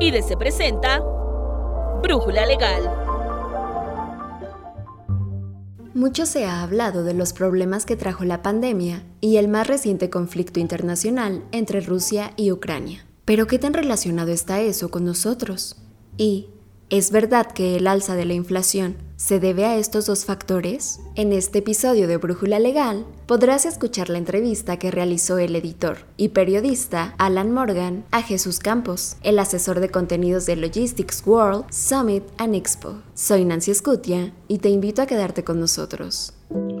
y de Se Presenta Brújula Legal. Mucho se ha hablado de los problemas que trajo la pandemia y el más reciente conflicto internacional entre Rusia y Ucrania. Pero ¿qué tan relacionado está eso con nosotros? Y, ¿es verdad que el alza de la inflación se debe a estos dos factores? En este episodio de Brújula Legal podrás escuchar la entrevista que realizó el editor y periodista Alan Morgan a Jesús Campos, el asesor de contenidos de Logistics World, Summit and Expo. Soy Nancy Scutia y te invito a quedarte con nosotros.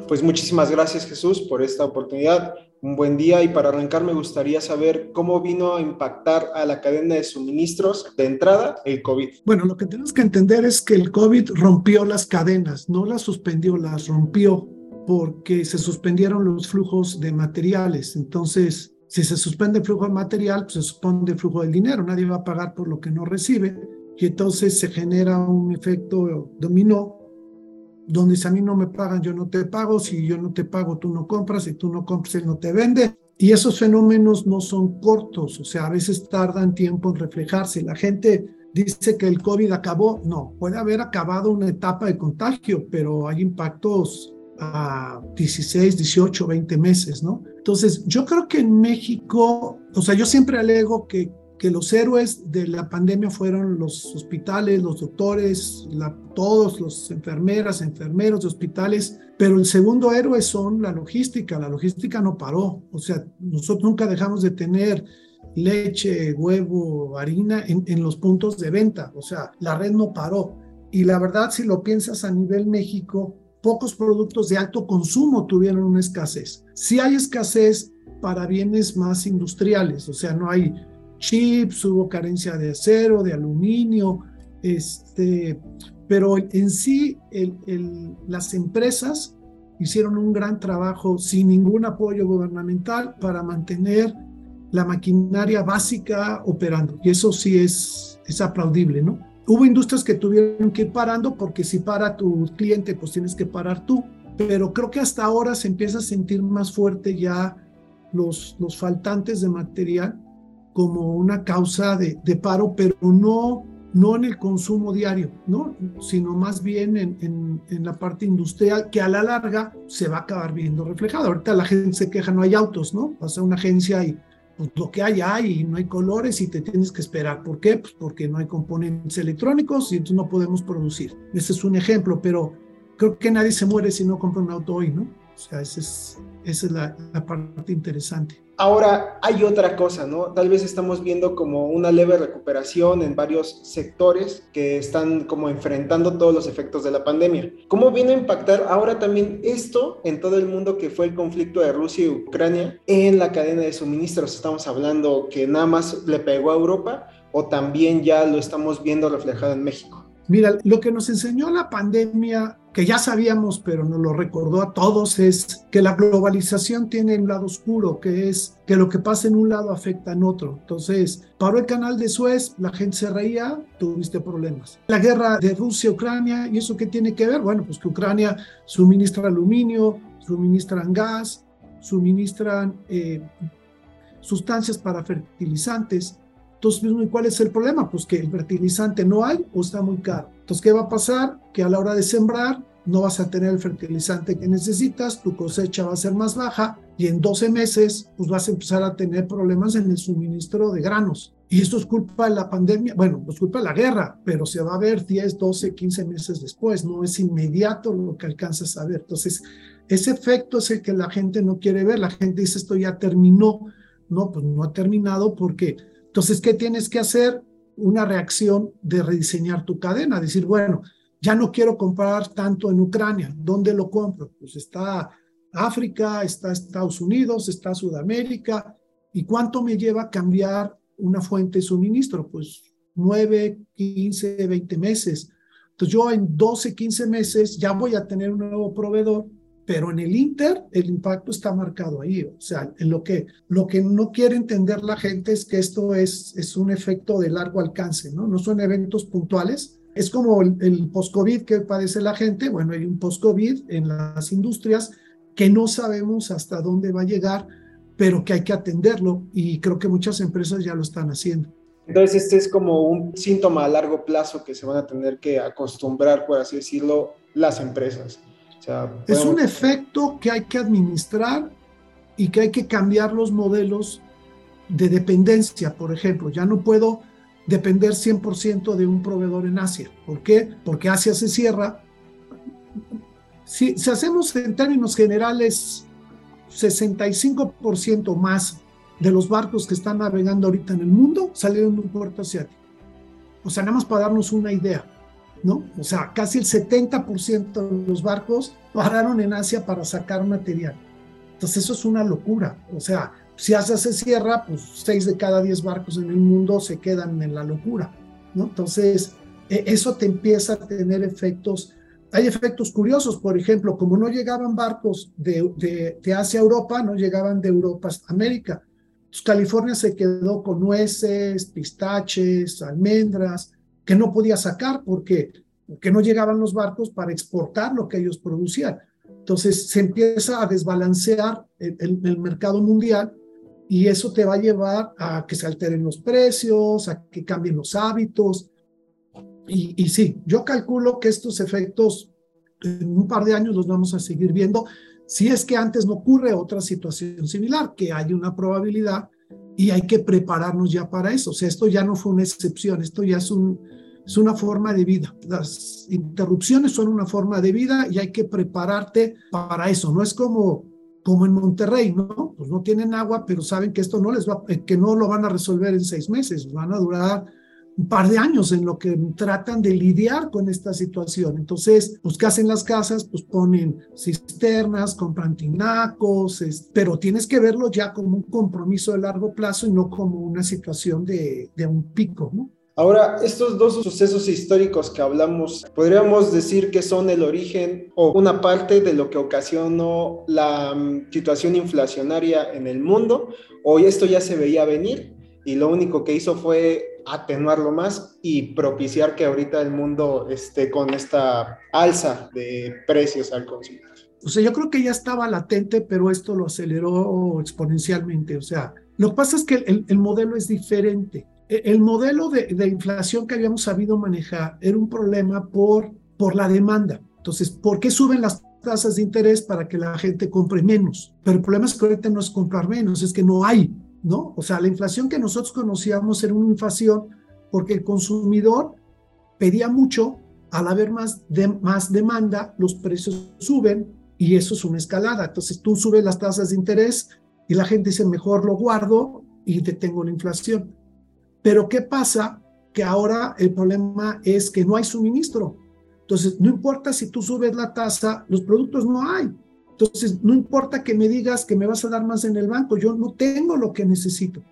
Pues muchísimas gracias Jesús por esta oportunidad un buen día y para arrancar me gustaría saber cómo vino a impactar a la cadena de suministros de entrada el COVID. Bueno, lo que tenemos que entender es que el COVID rompió las cadenas, no las suspendió, las rompió porque se suspendieron los flujos de materiales. Entonces, si se suspende el flujo de material, pues se suspende el flujo del dinero, nadie va a pagar por lo que no recibe y entonces se genera un efecto dominó donde si a mí no me pagan, yo no te pago, si yo no te pago, tú no compras, si tú no compras, él no te vende. Y esos fenómenos no son cortos, o sea, a veces tardan tiempo en reflejarse. La gente dice que el COVID acabó, no, puede haber acabado una etapa de contagio, pero hay impactos a 16, 18, 20 meses, ¿no? Entonces, yo creo que en México, o sea, yo siempre alego que que los héroes de la pandemia fueron los hospitales, los doctores, todos los enfermeras, enfermeros de hospitales, pero el segundo héroe son la logística. La logística no paró. O sea, nosotros nunca dejamos de tener leche, huevo, harina en, los puntos de venta. O sea, la red no paró. Y la verdad, si lo piensas a nivel México, pocos productos de alto consumo tuvieron una escasez. Sí hay escasez para bienes más industriales, o sea, no hay chips, hubo carencia de acero, de aluminio, este, pero en sí las empresas hicieron un gran trabajo sin ningún apoyo gubernamental para mantener la maquinaria básica operando. Y eso sí es, es aplaudible, ¿no? Hubo industrias que tuvieron que ir parando porque si para tu cliente, pues tienes que parar tú. Pero creo que hasta ahora se empieza a sentir más fuerte ya los, los faltantes de material como una causa de, paro, pero no, no en el consumo diario, ¿no? sino más bien en, en, la parte industrial, que a la larga se va a acabar viendo reflejado. Ahorita la gente se queja, no hay autos, ¿no? Vas a una agencia y pues, lo que hay hay y no hay colores y te tienes que esperar. ¿Por qué? Pues porque no hay componentes electrónicos y entonces no podemos producir. Ese es un ejemplo, pero creo que nadie se muere si no compra un auto hoy, ¿no? O sea, esa es, esa es la, la parte interesante. Ahora hay otra cosa, ¿no? Tal vez estamos viendo como una leve recuperación en varios sectores que están como enfrentando todos los efectos de la pandemia. ¿Cómo viene a impactar ahora también esto en todo el mundo que fue el conflicto de Rusia y Ucrania en la cadena de suministros? Estamos hablando que nada más le pegó a Europa o también ya lo estamos viendo reflejado en México. Mira, lo que nos enseñó la pandemia, que ya sabíamos, pero nos lo recordó a todos, es que la globalización tiene un lado oscuro, que es que lo que pasa en un lado afecta en otro. Entonces, paró el canal de Suez, la gente se reía, tuviste problemas. La guerra de Rusia-Ucrania, ¿y eso qué tiene que ver? Bueno, pues que Ucrania suministra aluminio, suministran gas, suministran eh, sustancias para fertilizantes. Entonces, ¿y cuál es el problema? Pues que el fertilizante no hay o está muy caro. Entonces, ¿qué va a pasar? Que a la hora de sembrar no vas a tener el fertilizante que necesitas, tu cosecha va a ser más baja y en 12 meses pues vas a empezar a tener problemas en el suministro de granos. Y esto es culpa de la pandemia, bueno, es culpa de la guerra, pero se va a ver 10, 12, 15 meses después, no es inmediato lo que alcanzas a ver. Entonces, ese efecto es el que la gente no quiere ver, la gente dice esto ya terminó, no, pues no ha terminado porque entonces, ¿qué tienes que hacer? Una reacción de rediseñar tu cadena, decir, bueno, ya no quiero comprar tanto en Ucrania, ¿dónde lo compro? Pues está África, está Estados Unidos, está Sudamérica, ¿y cuánto me lleva cambiar una fuente de suministro? Pues 9, 15, 20 meses. Entonces yo en 12, 15 meses ya voy a tener un nuevo proveedor pero en el Inter el impacto está marcado ahí. O sea, en lo que, lo que no quiere entender la gente es que esto es, es un efecto de largo alcance, ¿no? No son eventos puntuales. Es como el, el post-COVID que padece la gente. Bueno, hay un post-COVID en las industrias que no sabemos hasta dónde va a llegar, pero que hay que atenderlo y creo que muchas empresas ya lo están haciendo. Entonces, este es como un síntoma a largo plazo que se van a tener que acostumbrar, por así decirlo, las empresas. Es un efecto que hay que administrar y que hay que cambiar los modelos de dependencia, por ejemplo. Ya no puedo depender 100% de un proveedor en Asia. ¿Por qué? Porque Asia se cierra. Si, si hacemos en términos generales 65% más de los barcos que están navegando ahorita en el mundo salieron de un puerto asiático. O sea, nada más para darnos una idea, ¿no? O sea, casi el 70% de los barcos pararon en Asia para sacar material. Entonces eso es una locura. O sea, si Asia se cierra, pues 6 de cada 10 barcos en el mundo se quedan en la locura, ¿no? Entonces, e, eso te empieza a tener efectos. Hay efectos curiosos, por ejemplo, como no llegaban barcos de, de, de Asia a Europa, no llegaban de Europa a América. California se quedó con nueces, pistaches, almendras, que no podía sacar porque, porque no llegaban los barcos para exportar lo que ellos producían. Entonces se empieza a desbalancear el, el, mercado mundial y eso te va a llevar a que se alteren los precios, a que cambien los hábitos. Y, y sí, yo calculo que estos efectos en un par de años los vamos a seguir viendo si es que antes no ocurre otra situación similar, que hay una probabilidad y hay que prepararnos ya para eso. O sea, esto ya no fue una excepción, esto ya es, un, es una forma de vida. Las interrupciones son una forma de vida y hay que prepararte para eso. No es como, como en Monterrey, ¿no? Pues no tienen agua, pero saben que esto no les va, que no lo van a resolver en seis meses, van a durar un par de años en lo que tratan de lidiar con esta situación. Entonces, pues, ¿qué hacen las casas? Pues ponen cisternas, compran tinacos, pero tienes que verlo ya como un compromiso de largo plazo y no como una situación de, de un pico, ¿no? Ahora, estos dos sucesos históricos que hablamos, podríamos decir que son el origen o una parte de lo que ocasionó la mm, situación inflacionaria en el mundo, o esto ya se veía venir y lo único que hizo fue atenuarlo más y propiciar que ahorita el mundo esté con esta alza de precios al consumidor. O sea, yo creo que ya estaba latente, pero esto lo aceleró exponencialmente. O sea, lo que pasa es que el, el modelo es diferente. El modelo de, inflación que habíamos sabido manejar era un problema por, la demanda. Entonces, ¿por qué suben las tasas de interés para que la gente compre menos? Pero el problema es que ahorita no es comprar menos, es que no hay ¿no? O sea, la inflación que nosotros conocíamos era una inflación porque el consumidor pedía mucho, al haber más demanda, los precios suben y eso es una escalada. Entonces tú subes las tasas de interés y la gente dice, mejor lo guardo y detengo la inflación. Pero ¿qué pasa? Que ahora el problema es que no hay suministro. Entonces, no importa si tú subes la tasa, los productos no hay. Entonces, no importa que me digas que me vas a dar más en el banco, yo no tengo lo que necesito.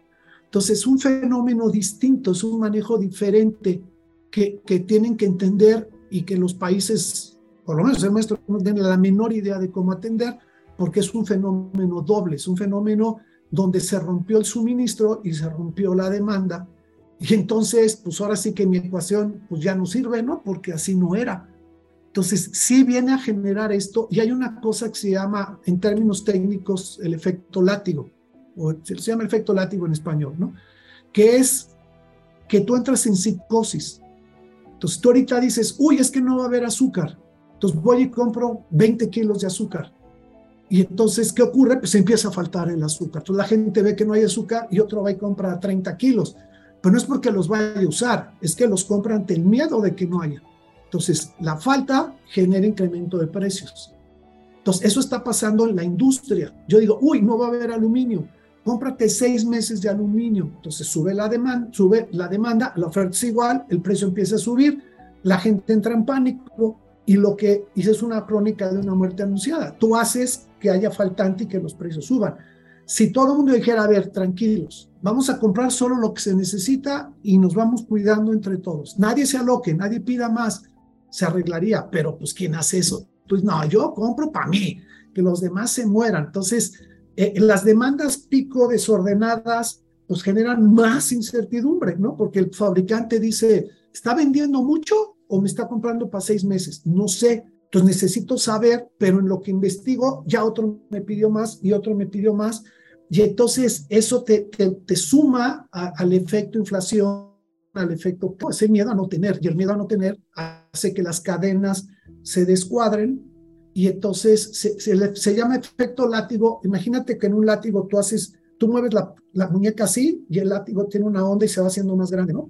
Entonces, es un fenómeno distinto, es un manejo diferente que, tienen que entender y que los países, por lo menos el nuestro, no tienen la menor idea de cómo atender, porque es un fenómeno doble, es un fenómeno donde se rompió el suministro y se rompió la demanda. Y entonces, pues ahora sí que mi ecuación pues ya no sirve, ¿no? Porque así no era. Entonces, sí viene a generar esto y hay una cosa que se llama, en términos técnicos, el efecto látigo, o se llama efecto látigo en español, ¿no? Que es que tú entras en psicosis. Entonces, tú ahorita dices, uy, es que no va a haber azúcar. Entonces, voy y compro 20 kilos de azúcar. Y entonces, ¿qué ocurre? Pues empieza a faltar el azúcar. Entonces, la gente ve que no hay azúcar y otro va y compra 30 kilos. Pero no es porque los vaya a usar, es que los compra ante el miedo de que no haya. Entonces, la falta genera incremento de precios. Entonces, eso está pasando en la industria. Yo digo, uy, no va a haber aluminio. Cómprate seis meses de aluminio. Entonces, sube la demanda, sube la demanda, la oferta es igual, el precio empieza a subir, la gente entra en pánico y lo que hice es una crónica de una muerte anunciada. Tú haces que haya faltante y que los precios suban. Si todo el mundo dijera, a ver, tranquilos, vamos a comprar solo lo que se necesita y nos vamos cuidando entre todos. Nadie se aloque, nadie pida más se arreglaría, pero pues ¿quién hace eso? Pues no, yo compro para mí, que los demás se mueran. Entonces, eh, las demandas pico desordenadas pues generan más incertidumbre, ¿no? Porque el fabricante dice, ¿está vendiendo mucho o me está comprando para seis meses? No sé. Entonces necesito saber, pero en lo que investigo, ya otro me pidió más y otro me pidió más. Y entonces eso te, te, suma al efecto inflación, al efecto, ese miedo a no tener. Y el miedo a no tener hace que las cadenas se descuadren y entonces se, se, llama efecto látigo. Imagínate que en un látigo tú haces, tú mueves la, la, muñeca así y el látigo tiene una onda y se va haciendo más grande, ¿no?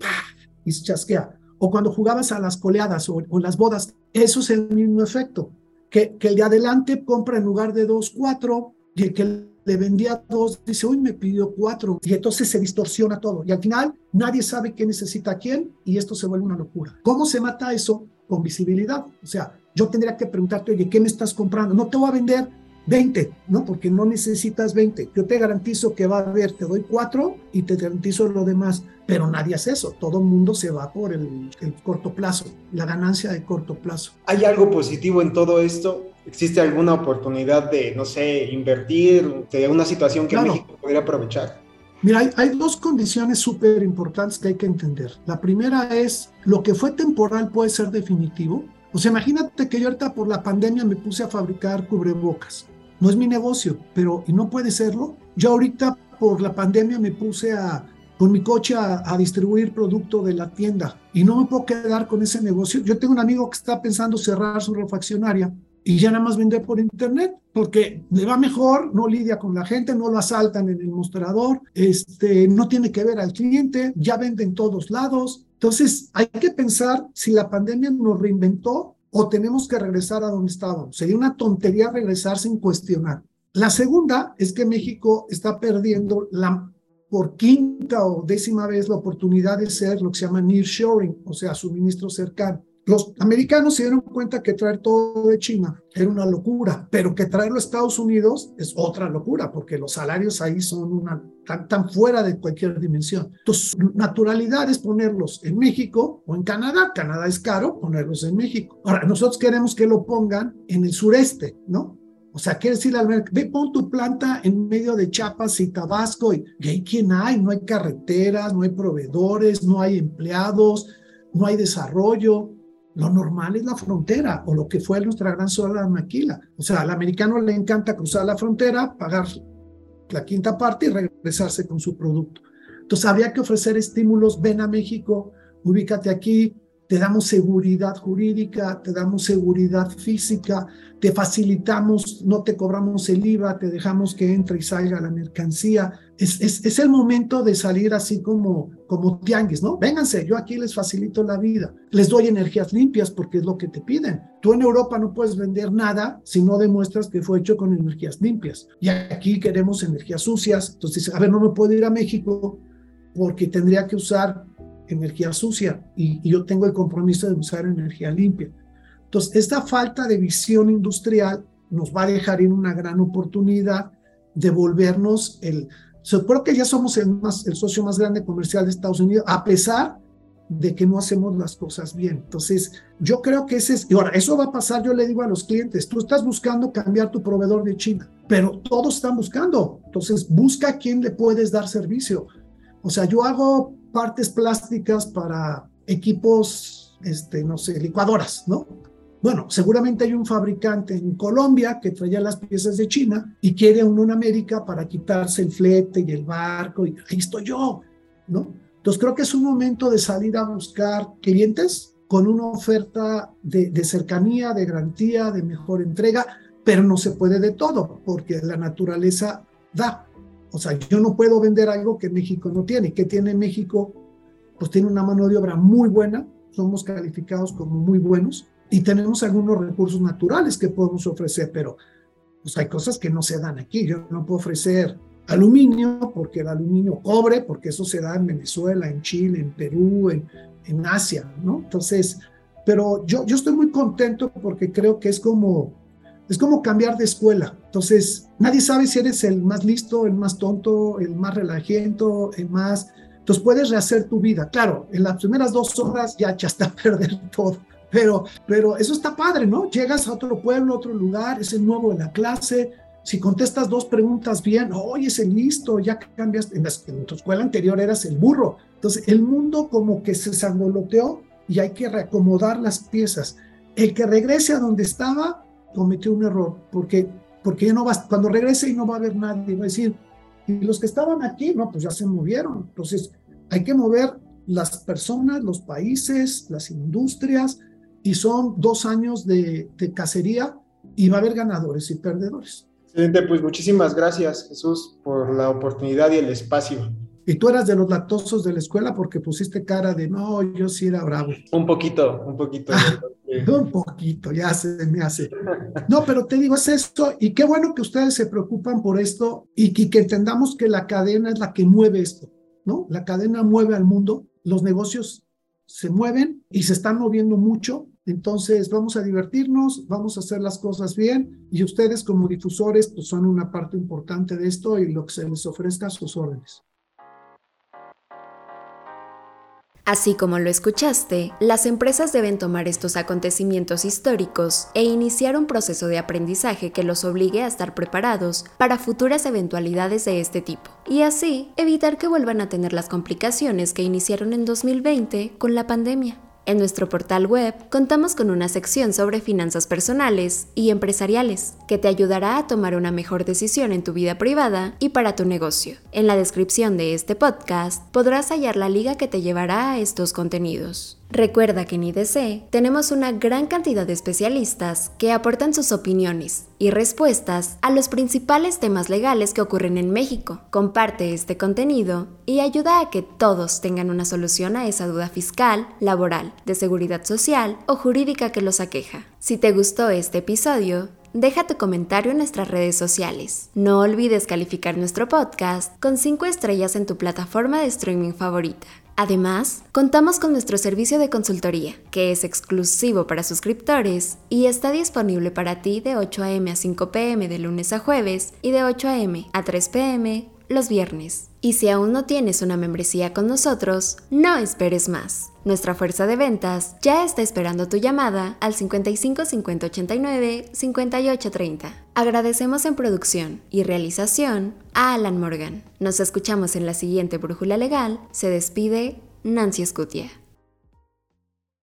Y se chasquea. O cuando jugabas a las coleadas o, o las bodas, eso es el mismo efecto. Que, que el de adelante compra en lugar de dos, cuatro, y el que le vendía dos dice, hoy me pidió cuatro, y entonces se distorsiona todo. Y al final nadie sabe qué necesita quién, y esto se vuelve una locura. ¿Cómo se mata eso? Con visibilidad. O sea, yo tendría que preguntarte, oye, ¿qué me estás comprando? No te voy a vender 20, ¿no? Porque no necesitas 20. Yo te garantizo que va a haber, te doy 4 y te garantizo lo demás. Pero nadie hace eso. Todo el mundo se va por el, corto plazo, la ganancia de corto plazo. ¿Hay algo positivo en todo esto? ¿Existe alguna oportunidad de, no sé, invertir, de una situación que México podría aprovechar? Mira, hay, hay, dos condiciones súper importantes que hay que entender. La primera es, lo que fue temporal puede ser definitivo. O sea, imagínate que yo ahorita por la pandemia me puse a fabricar cubrebocas. No es mi negocio, pero y no puede serlo. Yo ahorita por la pandemia me puse a con mi coche a, a, distribuir producto de la tienda y no me puedo quedar con ese negocio. Yo tengo un amigo que está pensando cerrar su refaccionaria y ya nada más vender por internet porque le va mejor, no lidia con la gente, no lo asaltan en el mostrador, este, no tiene que ver al cliente, ya vende en todos lados, entonces, hay que pensar si la pandemia nos reinventó o tenemos que regresar a donde estábamos. Sería una tontería regresar sin cuestionar. La segunda es que México está perdiendo la, por quinta o décima vez la oportunidad de ser lo que se llama nearshoring, o sea, suministro cercano. Los americanos se dieron cuenta que traer todo de China era una locura, pero que traerlo a Estados Unidos es otra locura, porque los salarios ahí son una, tan, tan fuera de cualquier dimensión. Entonces, naturalidad es ponerlos en México o en Canadá. Canadá es caro, ponerlos en México. Ahora, nosotros queremos que lo pongan en el sureste, ¿no? O sea, quiere decir al ve, pon tu planta en medio de Chiapas y Tabasco, y, y ahí quién hay, no hay carreteras, no hay proveedores, no hay empleados, no hay desarrollo. Lo normal es la frontera o lo que fue nuestra gran sola maquila. O sea, al americano le encanta cruzar la frontera, pagar la quinta parte y regresarse con su producto. Entonces habría que ofrecer estímulos, ven a México, ubícate aquí, te damos seguridad jurídica, te damos seguridad física, te facilitamos, no te cobramos el IVA, te dejamos que entre y salga la mercancía. Es, es, es, el momento de salir así como, como tianguis, ¿no? Vénganse, yo aquí les facilito la vida, les doy energías limpias porque es lo que te piden. Tú en Europa no puedes vender nada si no demuestras que fue hecho con energías limpias. Y aquí queremos energías sucias. Entonces, a ver, no me puedo ir a México porque tendría que usar energía sucia y, yo tengo el compromiso de usar energía limpia. Entonces, esta falta de visión industrial nos va a dejar en una gran oportunidad de volvernos el... Creo que ya somos el, más, el socio más grande comercial de Estados Unidos, a pesar de que no hacemos las cosas bien. Entonces, yo creo que ese es, y ahora, eso va a pasar, yo le digo a los clientes, tú estás buscando cambiar tu proveedor de China, pero todos están buscando. Entonces, busca a quién le puedes dar servicio. O sea, yo hago partes plásticas para equipos, este, no sé, licuadoras, ¿no? Bueno, seguramente hay un fabricante en Colombia que traía las piezas de China y quiere uno en América para quitarse el flete y el barco, y ahí yo, ¿no? Entonces creo que es un momento de salir a buscar clientes con una oferta de cercanía, de garantía, de mejor entrega, pero no se puede de todo, porque la naturaleza da. O sea, yo no puedo vender algo que México no tiene. ¿Qué tiene México? Pues tiene una mano de obra muy buena, somos calificados como muy buenos y tenemos algunos recursos naturales que podemos ofrecer, pero pues hay cosas que no se dan aquí. Yo no puedo ofrecer aluminio porque el aluminio cobre, porque eso se da en Venezuela, en Chile, en Perú, en, en Asia, ¿no? Entonces, pero yo, yo estoy muy contento porque creo que es como es como cambiar de escuela. Entonces, nadie sabe si eres el más listo, el más tonto, el más relajiento, el más... Entonces puedes rehacer tu vida. Claro, en las primeras dos horas ya echaste a perder todo. Pero, pero eso está padre, ¿no? Llegas a otro pueblo, a otro lugar, es el nuevo de la clase. Si contestas dos preguntas bien, oye, es el listo, ya cambiaste. En, en tu escuela anterior eras el burro. Entonces, el mundo como que se sangoloteó y hay que reacomodar las piezas. El que regrese a donde estaba cometió un error, porque, porque ya no va, cuando regrese y no va a haber nadie, va a decir, Y los que estaban aquí, no, pues ya se movieron. Entonces, hay que mover las personas, los países, las industrias, y son dos años de, de cacería y va a haber ganadores y perdedores. Excelente, pues muchísimas gracias Jesús por la oportunidad y el espacio. Y tú eras de los lactosos de la escuela porque pusiste cara de no, yo sí era bravo. Un poquito, un poquito. un poquito, ya se me hace. No, pero te digo, es esto, y qué bueno que ustedes se preocupan por esto y que, que entendamos que la cadena es la que mueve esto, ¿no? La cadena mueve al mundo, los negocios se mueven y se están moviendo mucho entonces, vamos a divertirnos, vamos a hacer las cosas bien y ustedes como difusores pues, son una parte importante de esto y lo que se les ofrezca a sus órdenes. Así como lo escuchaste, las empresas deben tomar estos acontecimientos históricos e iniciar un proceso de aprendizaje que los obligue a estar preparados para futuras eventualidades de este tipo, y así evitar que vuelvan a tener las complicaciones que iniciaron en 2020 con la pandemia. En nuestro portal web contamos con una sección sobre finanzas personales y empresariales que te ayudará a tomar una mejor decisión en tu vida privada y para tu negocio. En la descripción de este podcast podrás hallar la liga que te llevará a estos contenidos. Recuerda que en IDC tenemos una gran cantidad de especialistas que aportan sus opiniones y respuestas a los principales temas legales que ocurren en México. Comparte este contenido y ayuda a que todos tengan una solución a esa duda fiscal, laboral, de seguridad social o jurídica que los aqueja. Si te gustó este episodio, deja tu comentario en nuestras redes sociales. No olvides calificar nuestro podcast con 5 estrellas en tu plataforma de streaming favorita. Además, contamos con nuestro servicio de consultoría, que es exclusivo para suscriptores y está disponible para ti de 8 a.m. a 5 p.m. de lunes a jueves y de 8 a.m. a 3 p.m. los viernes. Y si aún no tienes una membresía con nosotros, no esperes más. Nuestra fuerza de ventas ya está esperando tu llamada al 55 50 89 58 30. Agradecemos en producción y realización a Alan Morgan. Nos escuchamos en la siguiente Brújula Legal. Se despide Nancy Scutia.